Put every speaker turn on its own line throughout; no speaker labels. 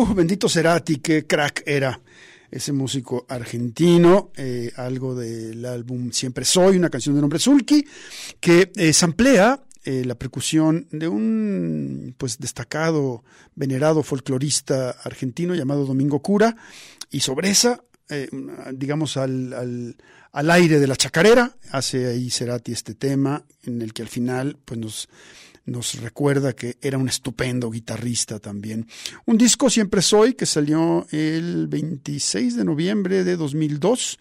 Uh, bendito Cerati, qué crack era
ese músico argentino, eh, algo del álbum Siempre Soy, una canción de nombre Zulki, que eh, samplea eh, la percusión de un pues destacado, venerado folclorista argentino llamado Domingo Cura, y sobre esa, eh, digamos, al, al, al aire de la chacarera, hace ahí Cerati este tema, en el que al final pues nos nos recuerda que era un estupendo guitarrista también. Un disco Siempre Soy que salió el 26 de noviembre de 2002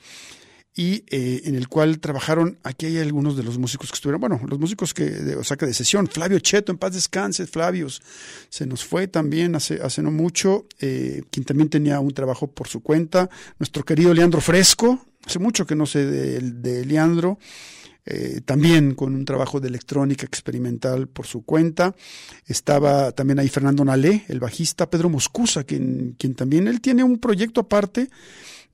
y eh, en el cual trabajaron, aquí hay algunos de los músicos que estuvieron, bueno, los músicos que, de, o de sesión, Flavio Cheto, en paz descanse, Flavios, se nos fue también hace, hace no mucho, eh, quien también tenía un trabajo por su cuenta, nuestro querido Leandro Fresco, hace mucho que no sé de Leandro, eh, también con un trabajo de electrónica experimental por su cuenta. Estaba también ahí Fernando Nalé, el bajista, Pedro Moscusa, quien, quien también él tiene un proyecto aparte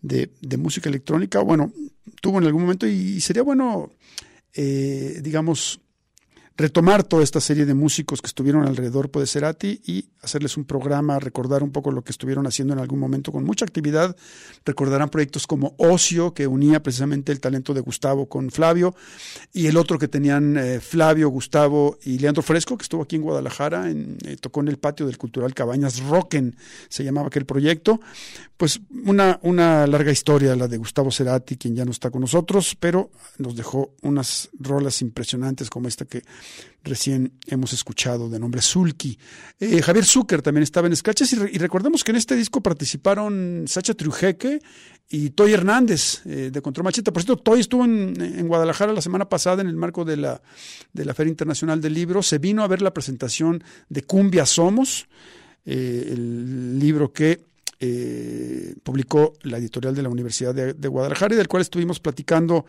de, de música electrónica. Bueno, tuvo en algún momento y, sería bueno, eh, digamos, retomar toda esta serie de músicos que estuvieron alrededor de Cerati y hacerles un programa, recordar un poco lo que estuvieron haciendo en algún momento con mucha actividad. Recordarán proyectos como Ocio, que unía precisamente el talento de Gustavo con Flavio, y el otro que tenían eh, Flavio, Gustavo y Leandro Fresco, que estuvo aquí en Guadalajara, en, eh, tocó en el patio del Cultural Cabañas Rocken, se llamaba aquel proyecto. Pues una, una larga historia la de Gustavo Cerati, quien ya no está con nosotros, pero nos dejó unas rolas impresionantes como esta que recién hemos escuchado de nombre Zulki. Eh, Javier Zucker también estaba en Scratches y, recordemos que en este disco participaron Sacha Triujeque y Toy Hernández eh, de Control Macheta. Por cierto, Toy estuvo en, en, Guadalajara la semana pasada en el marco de la, de la Feria Internacional del Libro. Se vino a ver la presentación de Cumbia Somos, eh, el libro que publicó la editorial de la Universidad de, de, Guadalajara y del cual estuvimos platicando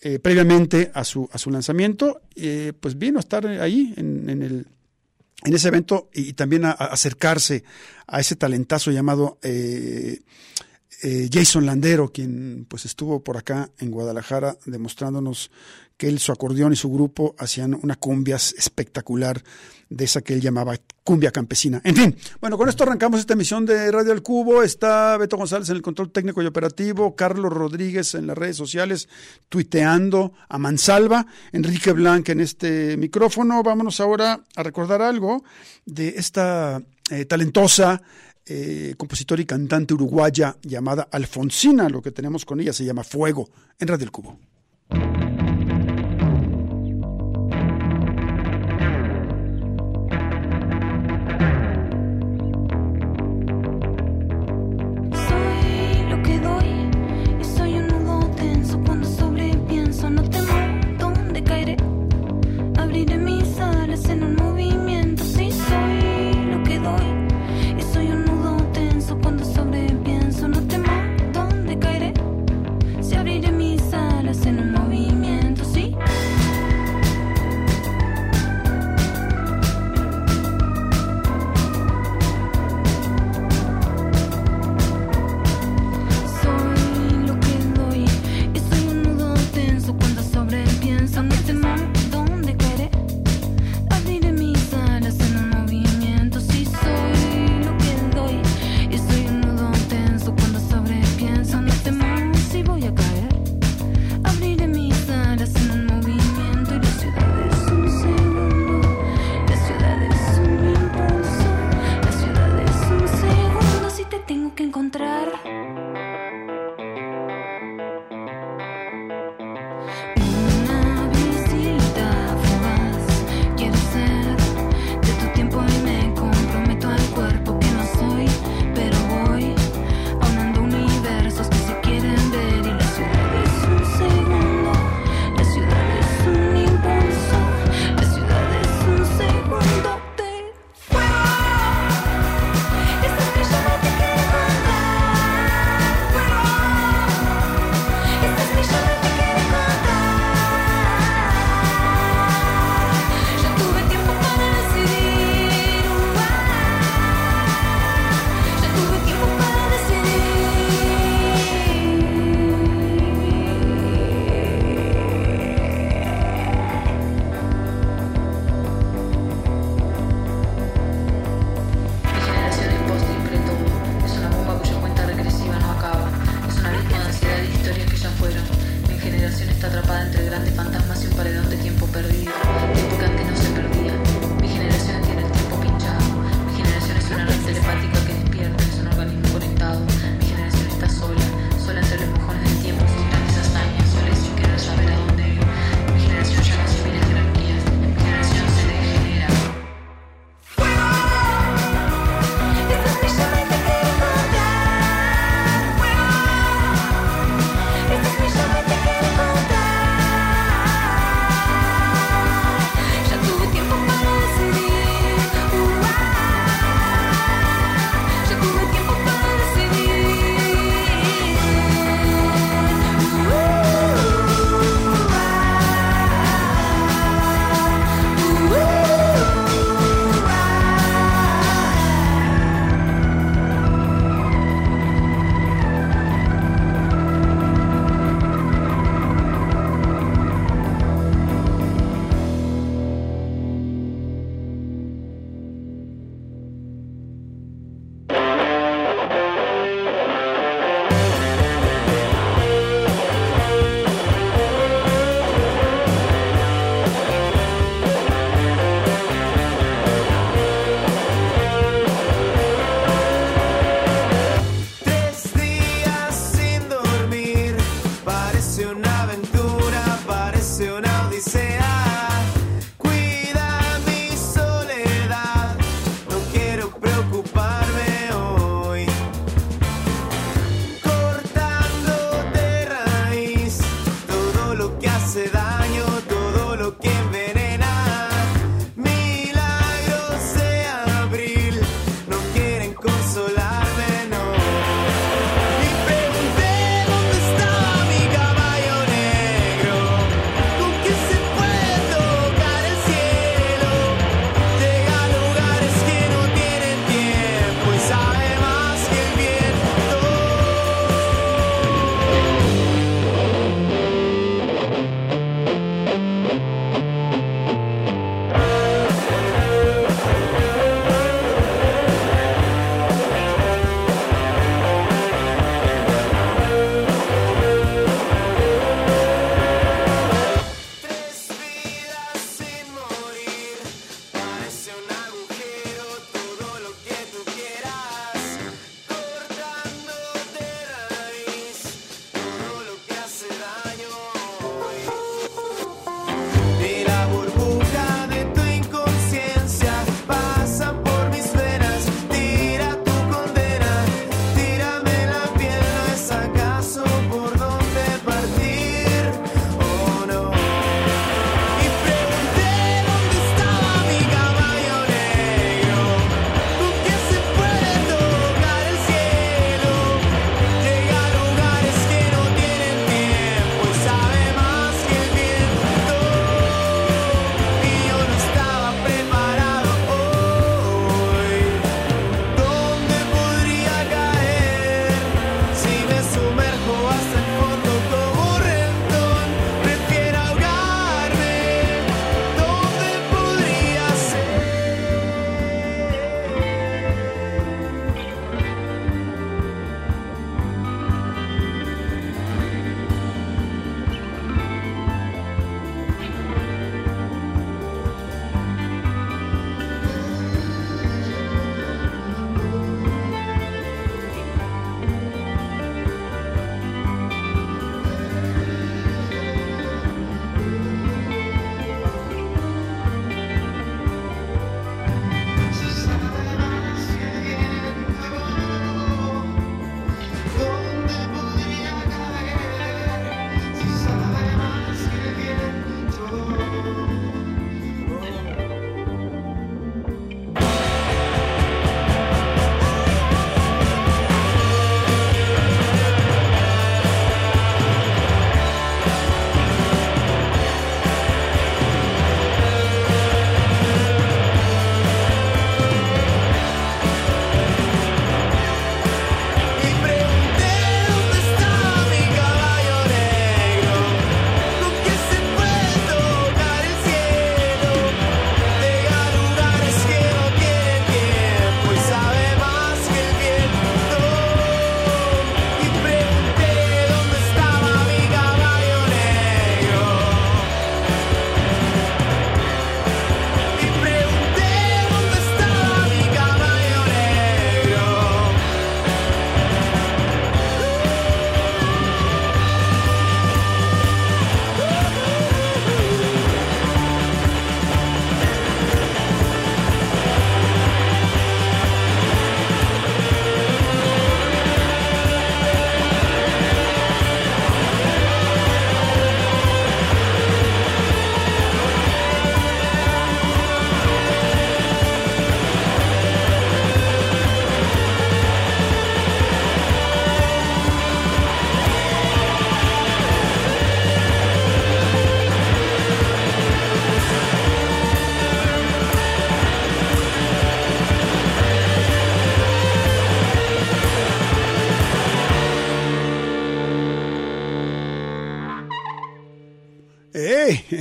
eh, previamente a su, a su lanzamiento, eh, pues vino a estar ahí en, en, el, en ese evento y, también a, a, acercarse a ese talentazo llamado eh, Jason Landero, quien pues estuvo por acá en Guadalajara demostrándonos que él, su acordeón y su grupo hacían una cumbia espectacular de esa que él llamaba cumbia campesina. En fin, bueno, con esto arrancamos esta emisión de Radio al Cubo. Está Beto González en el control técnico y operativo, Carlos Rodríguez en las redes sociales, tuiteando a mansalva, Enrique Blanc en este micrófono. Vámonos ahora a recordar algo de esta eh, talentosa eh, compositora y cantante uruguaya llamada Alfonsina. Lo que tenemos con ella se llama Fuego en Radio El Cubo.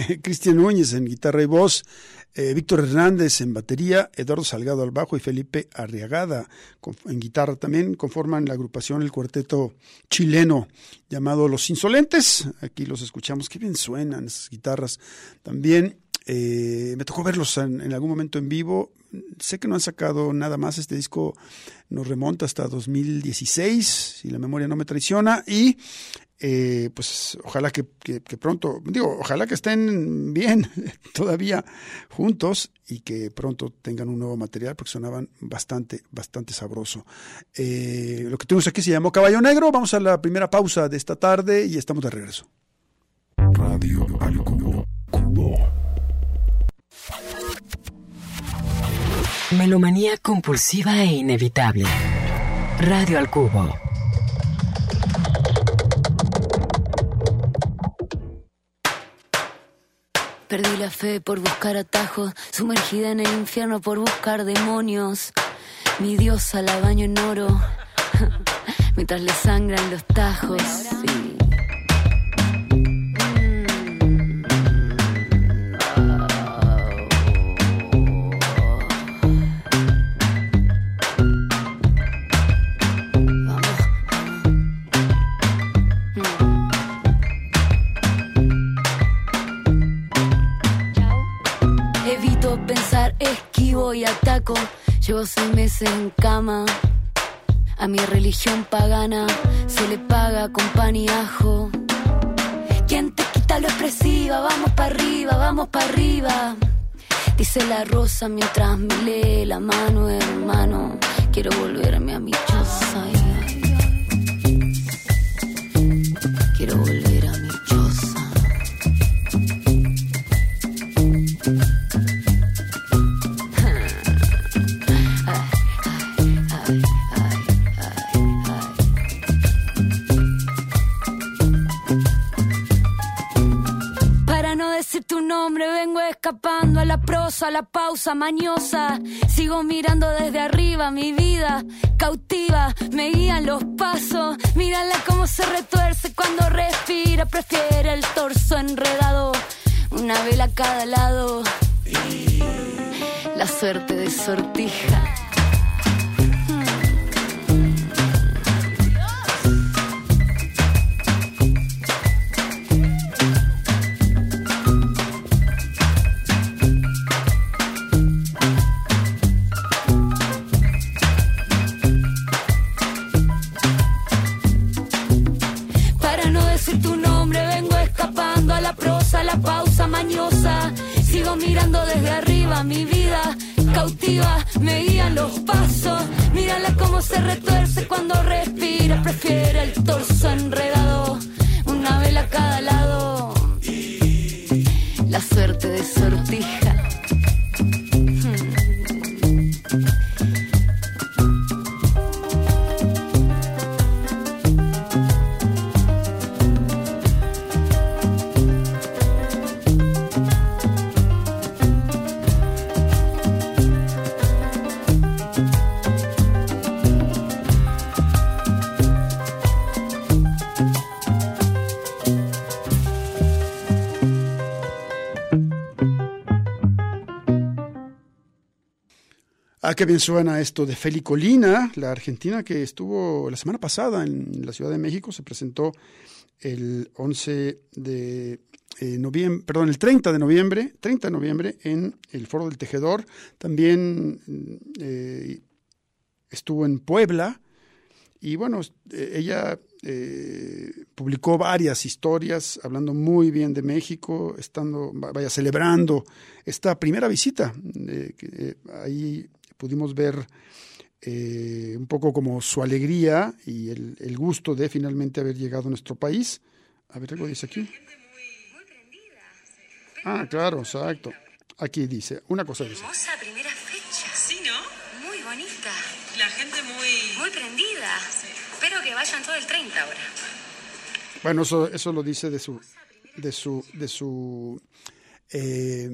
Cristian Núñez en guitarra y voz, eh, Víctor Hernández en batería, Eduardo Salgado al bajo y Felipe Arriagada en guitarra también conforman la agrupación, el cuarteto chileno llamado Los Insolentes. Aquí los escuchamos, qué bien suenan esas guitarras. También eh, me tocó verlos en, algún momento en vivo. Sé que no han sacado nada más. Este disco nos remonta hasta 2016, si la memoria no me traiciona. Y eh, pues ojalá que, pronto, digo, ojalá que estén bien todavía juntos y que pronto tengan un nuevo material porque sonaban bastante, bastante sabroso. Eh, lo que tenemos aquí se llamó Caballo Negro. Vamos a la primera pausa de esta tarde y estamos de regreso. Radio
Melomanía compulsiva e inevitable. Radio al Cubo.
Perdí la fe por buscar atajos, sumergida en el infierno por buscar demonios. Mi diosa la baño en oro, mientras le sangran los tajos. Llevo seis meses en cama. A mi religión pagana se le paga con pan y ajo. ¿Quién te quita lo expresiva? Vamos para arriba, vamos para arriba. Dice la rosa mientras me lee la mano, hermano. Quiero volverme a mi choza. La pausa mañosa. Sigo mirando desde arriba mi vida cautiva, me guían los pasos. Mírala cómo se retuerce cuando respira, prefiere el torso enredado. Una vela a cada lado. La suerte de sortija.
Qué bien suena esto de Feli Colina, la argentina que estuvo la semana pasada en la Ciudad de México, se presentó el 11 de eh, noviembre, perdón, el 30 de noviembre, 30 de noviembre en el Foro del Tejedor. También eh, estuvo en Puebla y bueno, eh, ella publicó varias historias hablando muy bien de México, estando, vaya, celebrando esta primera visita. ahí pudimos ver eh, un poco como su alegría y el, gusto de finalmente haber llegado a nuestro país. A ver, algo dice aquí. Ah, claro, exacto. Aquí dice, una cosa dice.
Hermosa primera fecha.
Sí, ¿no?
Muy bonita.
La gente muy...
Muy prendida. Espero que vayan todo el 30 ahora.
Bueno, eso, eso lo dice de su, de su, de su eh,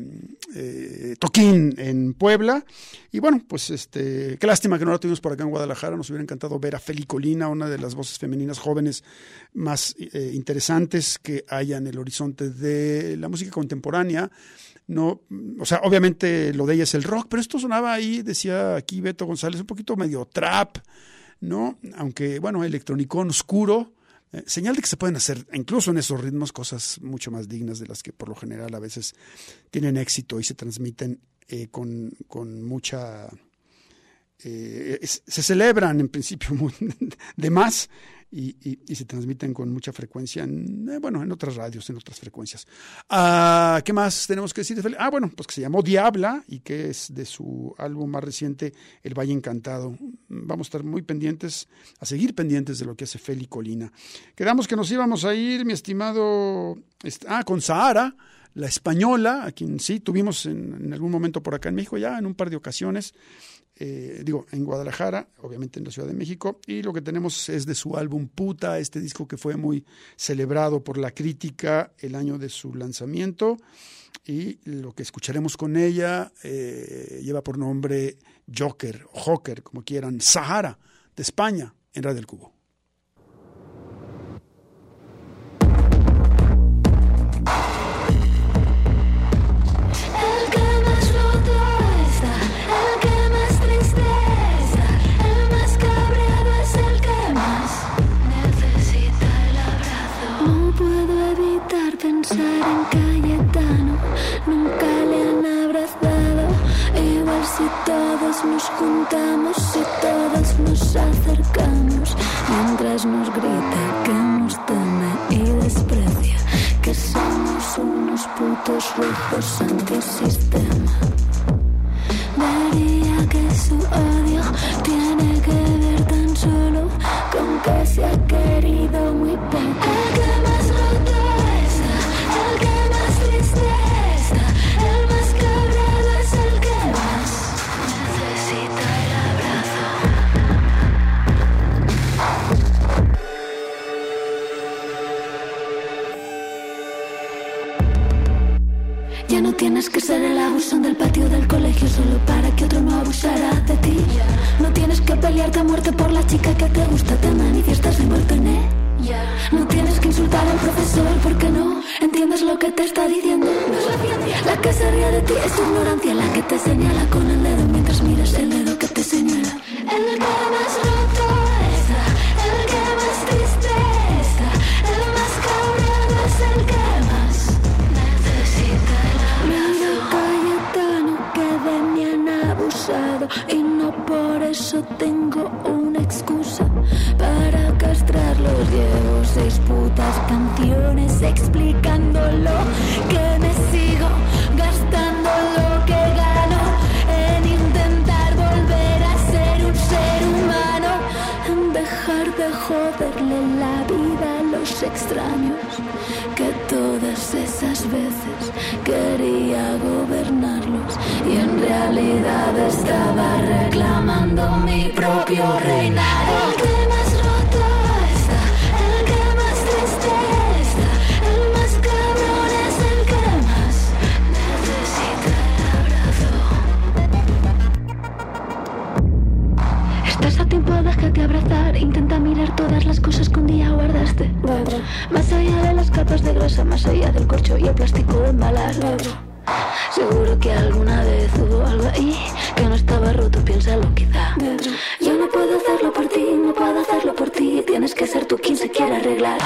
eh, toquín en Puebla. Y bueno, pues este, qué lástima que no la tuvimos por acá en Guadalajara. Nos hubiera encantado ver a Feli Colina, una de las voces femeninas jóvenes más eh, interesantes que haya en el horizonte de la música contemporánea. No, o sea, obviamente lo de ella es el rock, pero esto sonaba ahí, decía aquí Beto González, un poquito medio trap, ¿no? Aunque, bueno, electronicón oscuro, eh, señal de que se pueden hacer, incluso en esos ritmos, cosas mucho más dignas de las que por lo general a veces tienen éxito y se transmiten eh, con, con, mucha... Eh, se celebran en principio de más y, y, y, se transmiten con mucha frecuencia en, eh, bueno, en otras radios, en otras frecuencias. Ah, ¿Qué más tenemos que decir? Ah, bueno, pues que se llamó Diabla y que es de su álbum más reciente, El Valle Encantado. Vamos a estar muy pendientes, a seguir pendientes de lo que hace Feli Colina. Quedamos que nos íbamos a ir, mi estimado, ah, con Sahara la española, a quien sí tuvimos en, en, algún momento por acá en México, ya en un par de ocasiones, eh, digo, en Guadalajara, obviamente en la Ciudad de México, y lo que tenemos es de su álbum Puta, este disco que fue muy celebrado por la crítica el año de su lanzamiento, y lo que escucharemos con ella eh, lleva por nombre Joker, Joker, como quieran, Sahara, de España, en Radio del Cubo.
Si todos nos juntamos, si todos nos acercamos, mientras nos grita que nos teme y desprecia, que somos unos putos rojos antisistema. Vería que su odio tiene que ver tan solo con que se ha querido muy poco. Tienes que ser el abusón del patio del colegio solo para que otro no abusara de ti. No tienes que pelearte a muerte por la chica que te gusta, te manifiestas envuelto en ella. No tienes que insultar al profesor porque no entiendes lo que te está diciendo. La que se ríe de ti es tu ignorancia, la que te señala con el dedo mientras miras el dedo que te señala. El más roto canciones explicándolo que me sigo gastando lo que gano en intentar volver a ser un ser humano, en dejar de joderle la vida a los extraños que todas esas veces quería gobernarlos y en realidad estaba reclamando mi propio reinado. Intenta mirar todas las cosas que un día guardaste. Más allá de las capas de grasa, más allá del corcho y el plástico de embalar. Seguro que alguna vez hubo algo ahí que no estaba roto, piénsalo quizá. Yo no puedo hacerlo por ti, no puedo hacerlo por ti. Tienes que ser tú quien se quiera arreglar.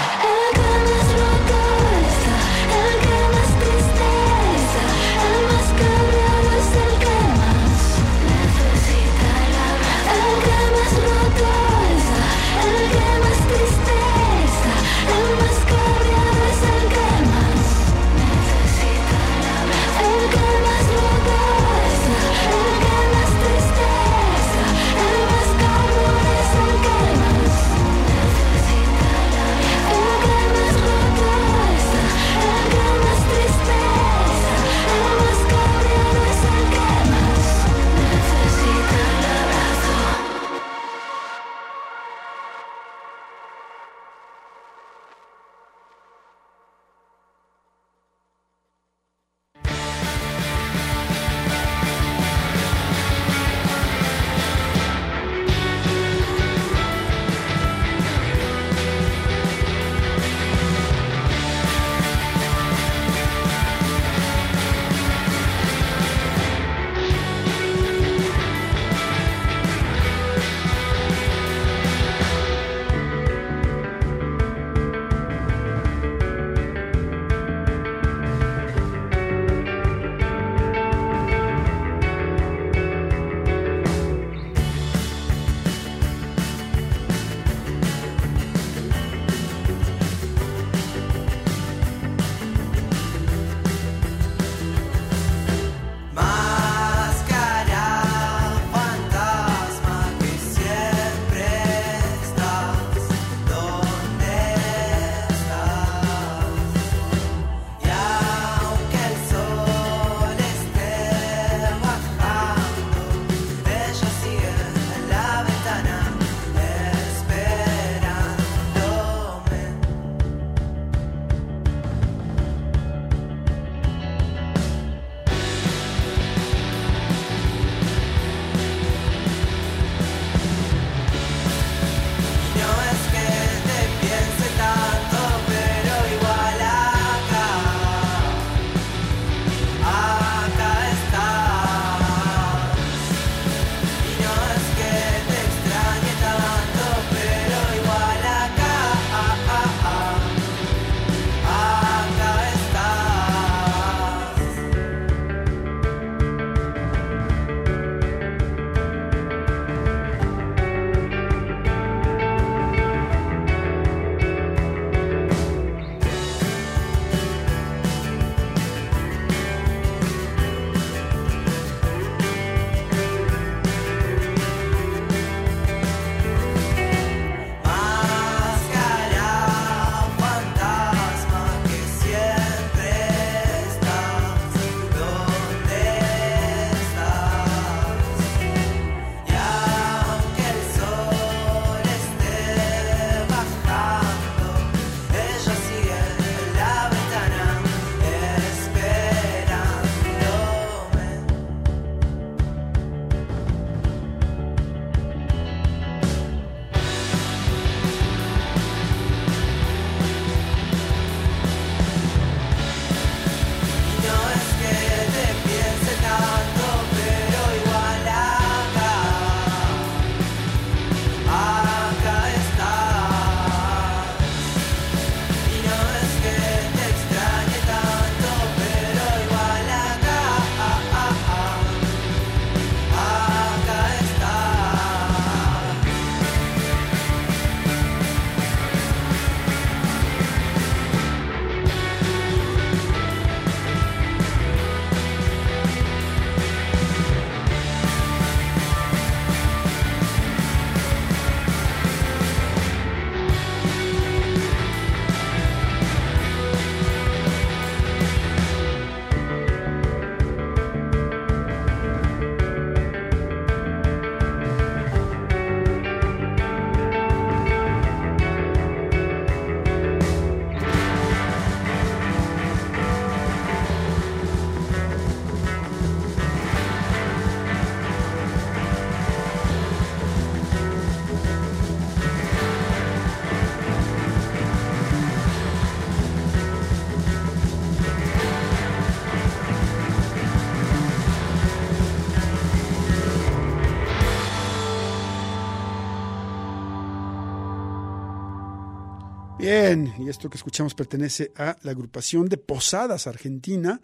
Bien, y esto que escuchamos pertenece a la agrupación de Posadas Argentina,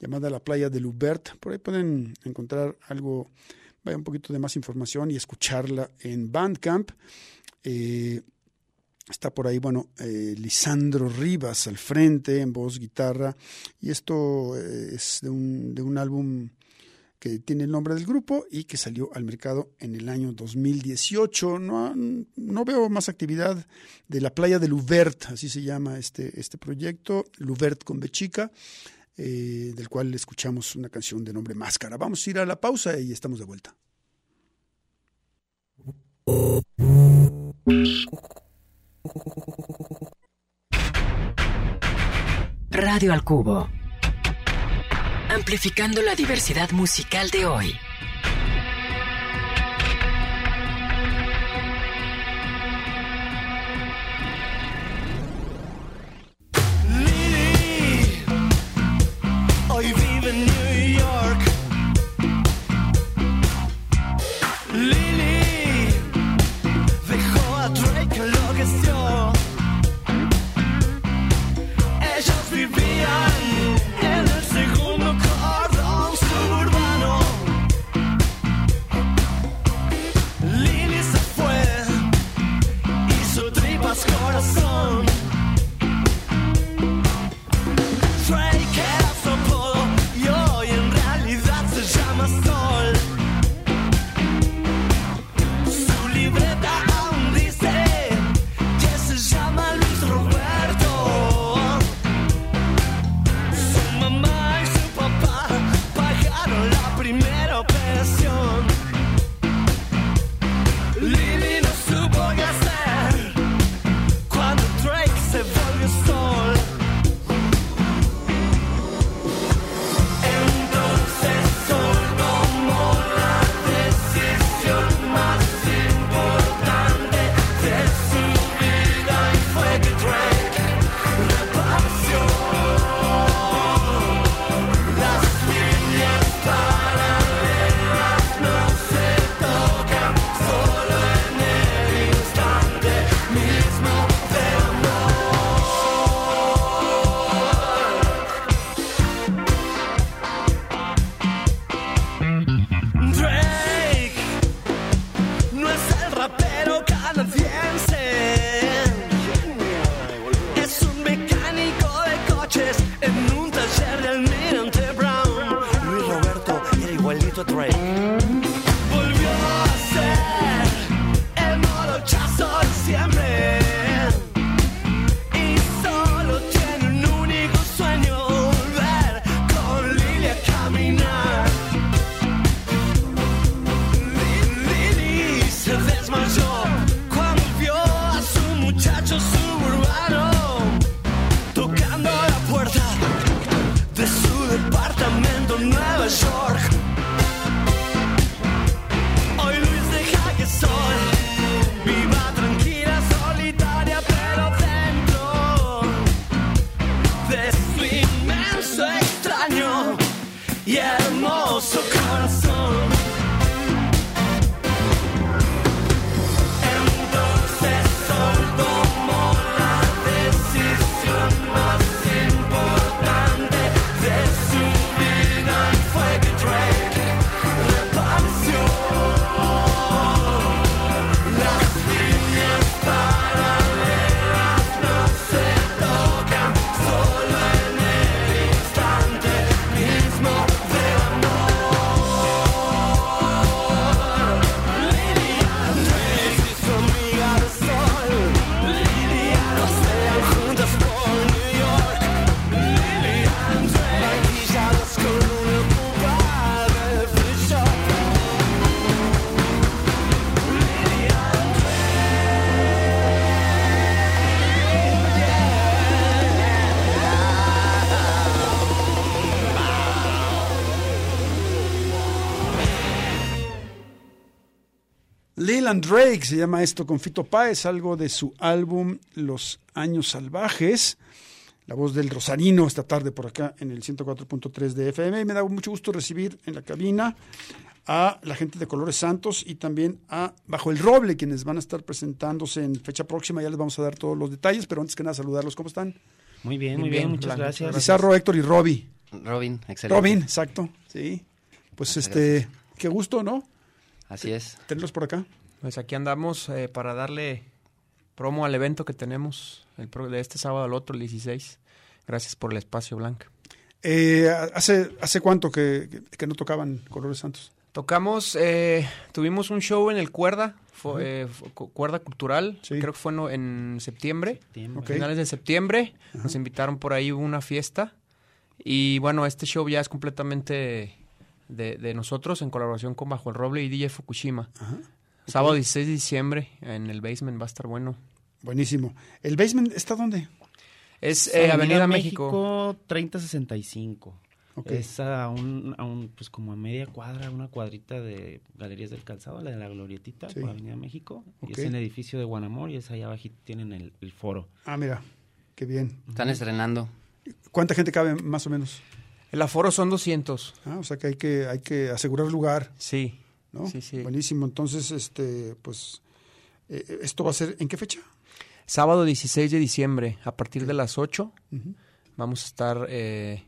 llamada La Playa de Lubert. Por ahí pueden encontrar algo, vaya un poquito de más información y escucharla en Bandcamp. Eh, está por ahí, bueno, eh, Lisandro Rivas al frente, en voz, guitarra. Y esto eh, es de un, de un álbum que tiene el nombre del grupo y que salió al mercado en el año 2018. No, no veo más actividad de la playa de Luvert, así se llama este, este proyecto, Luvert con Bechica, eh, del cual escuchamos una canción de nombre Máscara. Vamos a ir a la pausa y estamos de vuelta.
Radio al Cubo amplificando la diversidad musical de hoy.
the break.
Leland Drake se llama esto con Fito Páez, algo de su álbum Los Años Salvajes. La voz del Rosarino esta tarde por acá en el 104.3 de FM. Y me da mucho gusto recibir en la cabina a la gente de Colores Santos y también a Bajo el Roble, quienes van a estar presentándose en fecha próxima. Ya les vamos a dar todos los detalles, pero antes que nada saludarlos. ¿Cómo están?
Muy bien, muy
bien,
muchas gracias.
Pizarro, Héctor y Robbie.
Robin, excelente.
Robin, exacto, sí. Pues este, qué gusto, ¿no?
Así es.
Tenerlos por acá.
Pues aquí andamos eh, para darle promo al evento que tenemos el pro- de este sábado al otro, el 16. Gracias por el espacio, Blanca.
Eh, ¿hace, ¿Hace cuánto que, que- que no tocaban Colores Santos?
Tocamos, eh, tuvimos un show en el Cuerda, fue, eh, Cuerda Cultural,
Sí.
creo que fue en septiembre,
Septiembre.
Finales de septiembre. Nos invitaron por ahí, hubo una fiesta. Y bueno, este show ya es completamente de, de nosotros en colaboración con Bajo el Roble y DJ Fukushima. Sábado 16 de diciembre en el basement va a estar bueno.
Buenísimo. ¿El basement está dónde?
Es eh, Avenida México.
3065.
Ok.
Es a un, a un, pues como a media cuadra, una cuadrita de Galerías del Calzado, la de la Glorietita,
Sí.
por Avenida México. Y es en el edificio de Guanamor y es allá abajo tienen el, el foro.
Ah, mira, qué bien.
Están estrenando.
¿Cuánta gente cabe más o menos?
El aforo son 200.
Ah, o sea que hay que, hay que asegurar lugar,
Sí.
¿no?
Sí, sí.
Buenísimo. Entonces, este, pues, eh, ¿esto va a ser en qué fecha?
Sábado 16 de diciembre, a partir de las 8,
Ujú.
vamos a estar eh,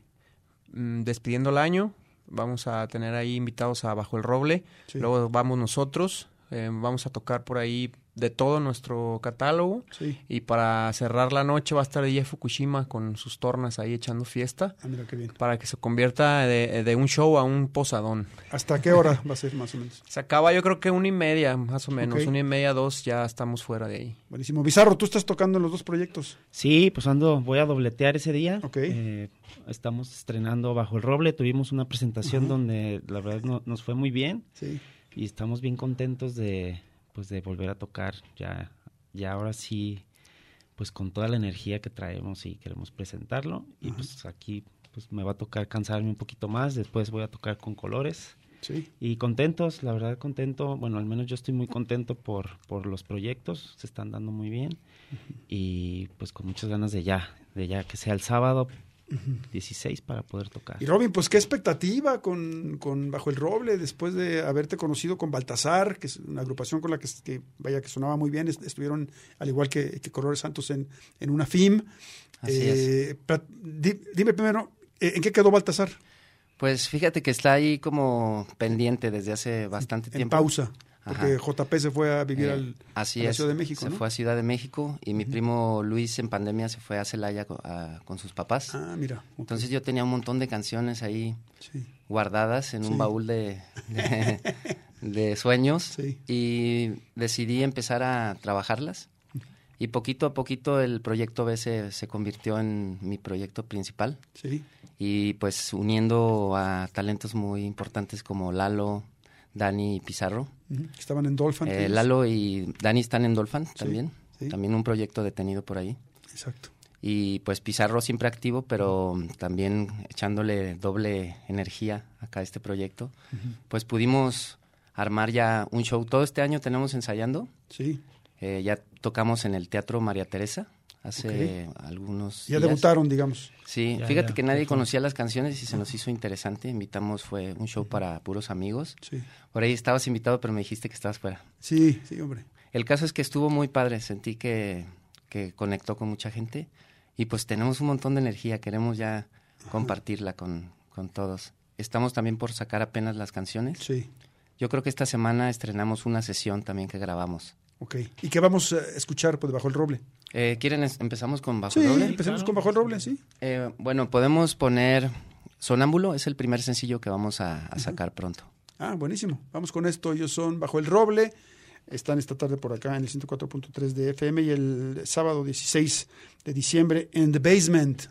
mm, despidiendo el año. Vamos a tener ahí invitados a Bajo el Roble.
Sí.
Luego vamos nosotros. eh, vamos a tocar por ahí de todo nuestro catálogo.
Sí.
Y para cerrar la noche va a estar DJ Fukushima con sus tornas ahí echando fiesta.
Ah, mira qué bien.
Para que se convierta de, de un show a un posadón.
¿Hasta qué hora va a ser más o menos?
Se acaba yo creo que una y media, más o menos. Una y media, dos, ya estamos fuera de ahí.
Buenísimo. Bizarro, tú estás tocando en los dos proyectos.
Sí, pues ando, voy a dobletear ese día.
Ok.
Eh, estamos estrenando Bajo el Roble. Tuvimos una presentación donde la verdad no- nos fue muy bien
Sí.
y estamos bien contentos de, pues, de volver a tocar ya, ya ahora sí, pues con toda la energía que traemos y queremos presentarlo. Y pues aquí pues me va a tocar cansarme un poquito más. Después voy a tocar con colores.
Sí.
Y contentos, la verdad contento, bueno, al menos yo estoy muy contento por, por los proyectos, se están dando muy bien y pues con muchas ganas de ya, de ya que sea el sábado 16 para poder tocar.
Y Robin, pues qué expectativa con, con Bajo el Roble después de haberte conocido con Baltasar, que es una agrupación con la que, que, vaya que sonaba muy bien, est- estuvieron al igual que, que Colores Santos en, en una FIM.
Así
Eh, plat- di- dime primero, eh, ¿en qué quedó Baltasar?
Pues fíjate que está ahí como pendiente desde hace bastante
En
tiempo.
pausa, porque
Ajá.
JP se fue a vivir
Eh,
al,
así
a la
es.
Ciudad de México,
Se
¿no?
fue a Ciudad de México y mi primo Luis en pandemia se fue a Celaya a- con sus papás.
Ah, mira.
Entonces yo tenía un montón de canciones ahí
Sí.
guardadas en
Sí.
un baúl de, de, de sueños
Sí.
y decidí empezar a trabajarlas. Y poquito a poquito el proyecto B se, se convirtió en mi proyecto principal.
Sí.
Y pues uniendo a talentos muy importantes como Lalo, Dani y Pizarro.
Estaban en Dolphin.
Eh. Lalo y Dani están en Dolphin también.
sí.
También un proyecto detenido por ahí.
Exacto.
Y pues Pizarro siempre activo, pero también echándole doble energía acá a este proyecto. Pues pudimos armar ya un show. Todo este año tenemos ensayando.
Sí.
Eh, ya tocamos en el Teatro María Teresa hace algunos
Ya
días.
debutaron, digamos.
Sí,
Ya,
fíjate
ya,
que nadie
perfecto.
conocía las canciones y se nos hizo interesante. Invitamos, fue un show para puros amigos.
Sí.
Por ahí estabas invitado, pero me dijiste que estabas fuera.
Sí, sí, hombre.
El caso es que estuvo muy padre, sentí que, que conectó con mucha gente y pues tenemos un montón de energía, queremos ya compartirla con, con todos. Estamos también por sacar apenas las canciones.
Sí.
Yo creo que esta semana estrenamos una sesión también que grabamos.
Ok. ¿Y qué vamos a escuchar pues, Bajo el Roble?
Eh, ¿Quieren es- empezamos con Bajo
Sí,
el Roble?
empecemos con Bajo el Roble, sí.
Eh, bueno, podemos poner Sonámbulo, es el primer sencillo que vamos a, a sacar pronto.
Ah, buenísimo. Vamos con esto. Ellos son Bajo el Roble. Están esta tarde por acá en el 104.3 de FM y el sábado 16 de diciembre en The Basement.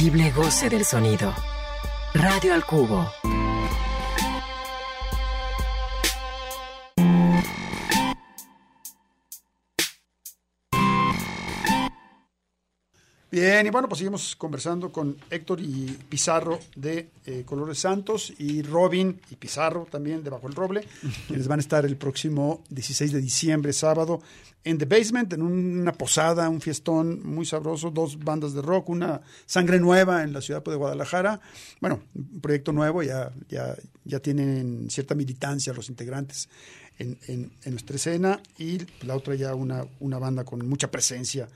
Indescriptible goce del sonido. Radio al cubo.
Bien, y bueno, pues seguimos conversando con Héctor y Pizarro de eh, Colores Santos y Robin y Pizarro también de Bajo el Roble, quienes van a estar el próximo 16 de diciembre, sábado, en The Basement, en una posada, un fiestón muy sabroso, dos bandas de rock, una sangre nueva en la ciudad de Guadalajara. Bueno, un proyecto nuevo, ya, ya, ya tienen cierta militancia los integrantes en, en, en nuestra escena y la otra ya una, una banda con mucha presencia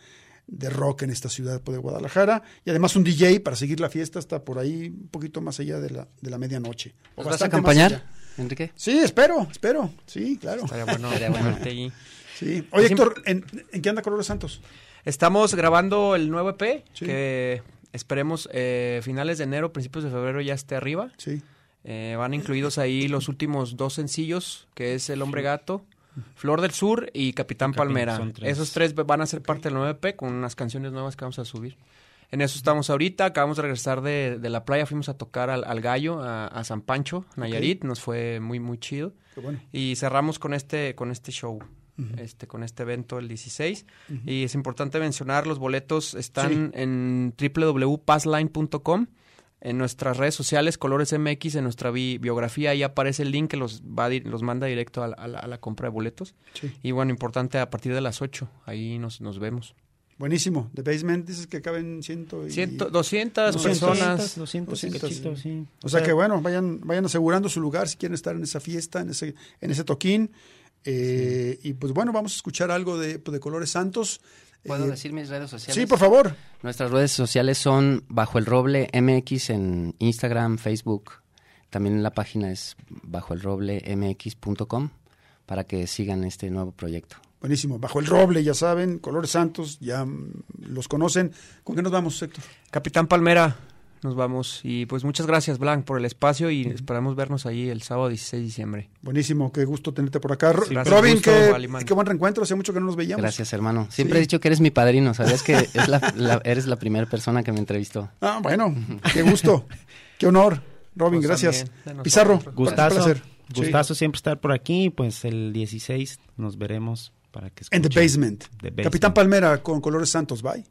de rock en esta ciudad de Guadalajara y además un DJ para seguir la fiesta hasta por ahí un poquito más allá de la, de la medianoche. O
¿Nos vas a acompañar. Enrique?
Sí, espero, espero. Sí, claro.
Estaría bueno
Estaría bueno.
Sí. Oye,
Pues
Héctor, ¿en, en qué anda Colores Santos?
Estamos grabando el nuevo EP
Sí.
que esperemos eh, finales de enero, principios de febrero ya esté arriba.
Sí.
Eh, van incluidos ahí los últimos dos sencillos, que es El Hombre Gato, Flor del Sur y Capitán
Capitán,
Palmera.
tres.
Esos tres van a ser parte del nuevo EP con unas canciones nuevas que vamos a subir. En eso estamos ahorita, acabamos de regresar de, de la playa, fuimos a tocar al, al Gallo, a, a San Pancho, Nayarit, nos fue muy, muy chido.
Qué bueno.
Y cerramos con este, con este show, este, con este evento el 16. Y es importante mencionar, los boletos están en www.passline.com. En nuestras redes sociales, Colores MX, en nuestra bi- biografía, ahí aparece el link que los, va, di- los manda directo a la, a la- a la compra de boletos.
Sí.
Y bueno, importante, a partir de las 8, ahí nos, nos vemos.
Buenísimo. The Basement, dices que caben ciento y...
Ciento, 200
200,
personas.
200, 200 cachitos, sí.
O sea que bueno, vayan, vayan asegurando su lugar si quieren estar en esa fiesta, en ese, en ese toquín. Eh, Y pues bueno, vamos a escuchar algo de, de Colores Santos.
¿Puedo
Eh,
decir mis redes sociales?
Sí, por favor.
Nuestras redes sociales son Bajo el Roble MX en Instagram, Facebook. También la página es bajoelroblemx.com para que sigan este nuevo proyecto.
Buenísimo. Bajo el roble, ya saben, Colores Santos, ya mm, los conocen. ¿Con qué nos vamos, Héctor?
Capitán Palmera, nos vamos. Y pues muchas gracias, Blanc, por el espacio y esperamos vernos ahí el sábado 16 de diciembre.
Buenísimo, qué gusto tenerte por acá. Ro-
Sí, gracias.
Robin,
Gusto,
qué, qué buen reencuentro, hace mucho que no nos veíamos.
Gracias, hermano. Siempre
Sí.
he dicho que eres mi padrino. ¿Sabías que es la- la- eres la primera persona que me entrevistó?
Ah, bueno, qué gusto, qué honor. Robin,
Pues
gracias. Pizarro, un
Gustazo,
placer. Sí.
gustazo siempre estar por aquí. Pues el 16 nos veremos para que
En The
escuchen
Basement.
The Basement.
Capitán Palmera con Colores Santos, bye.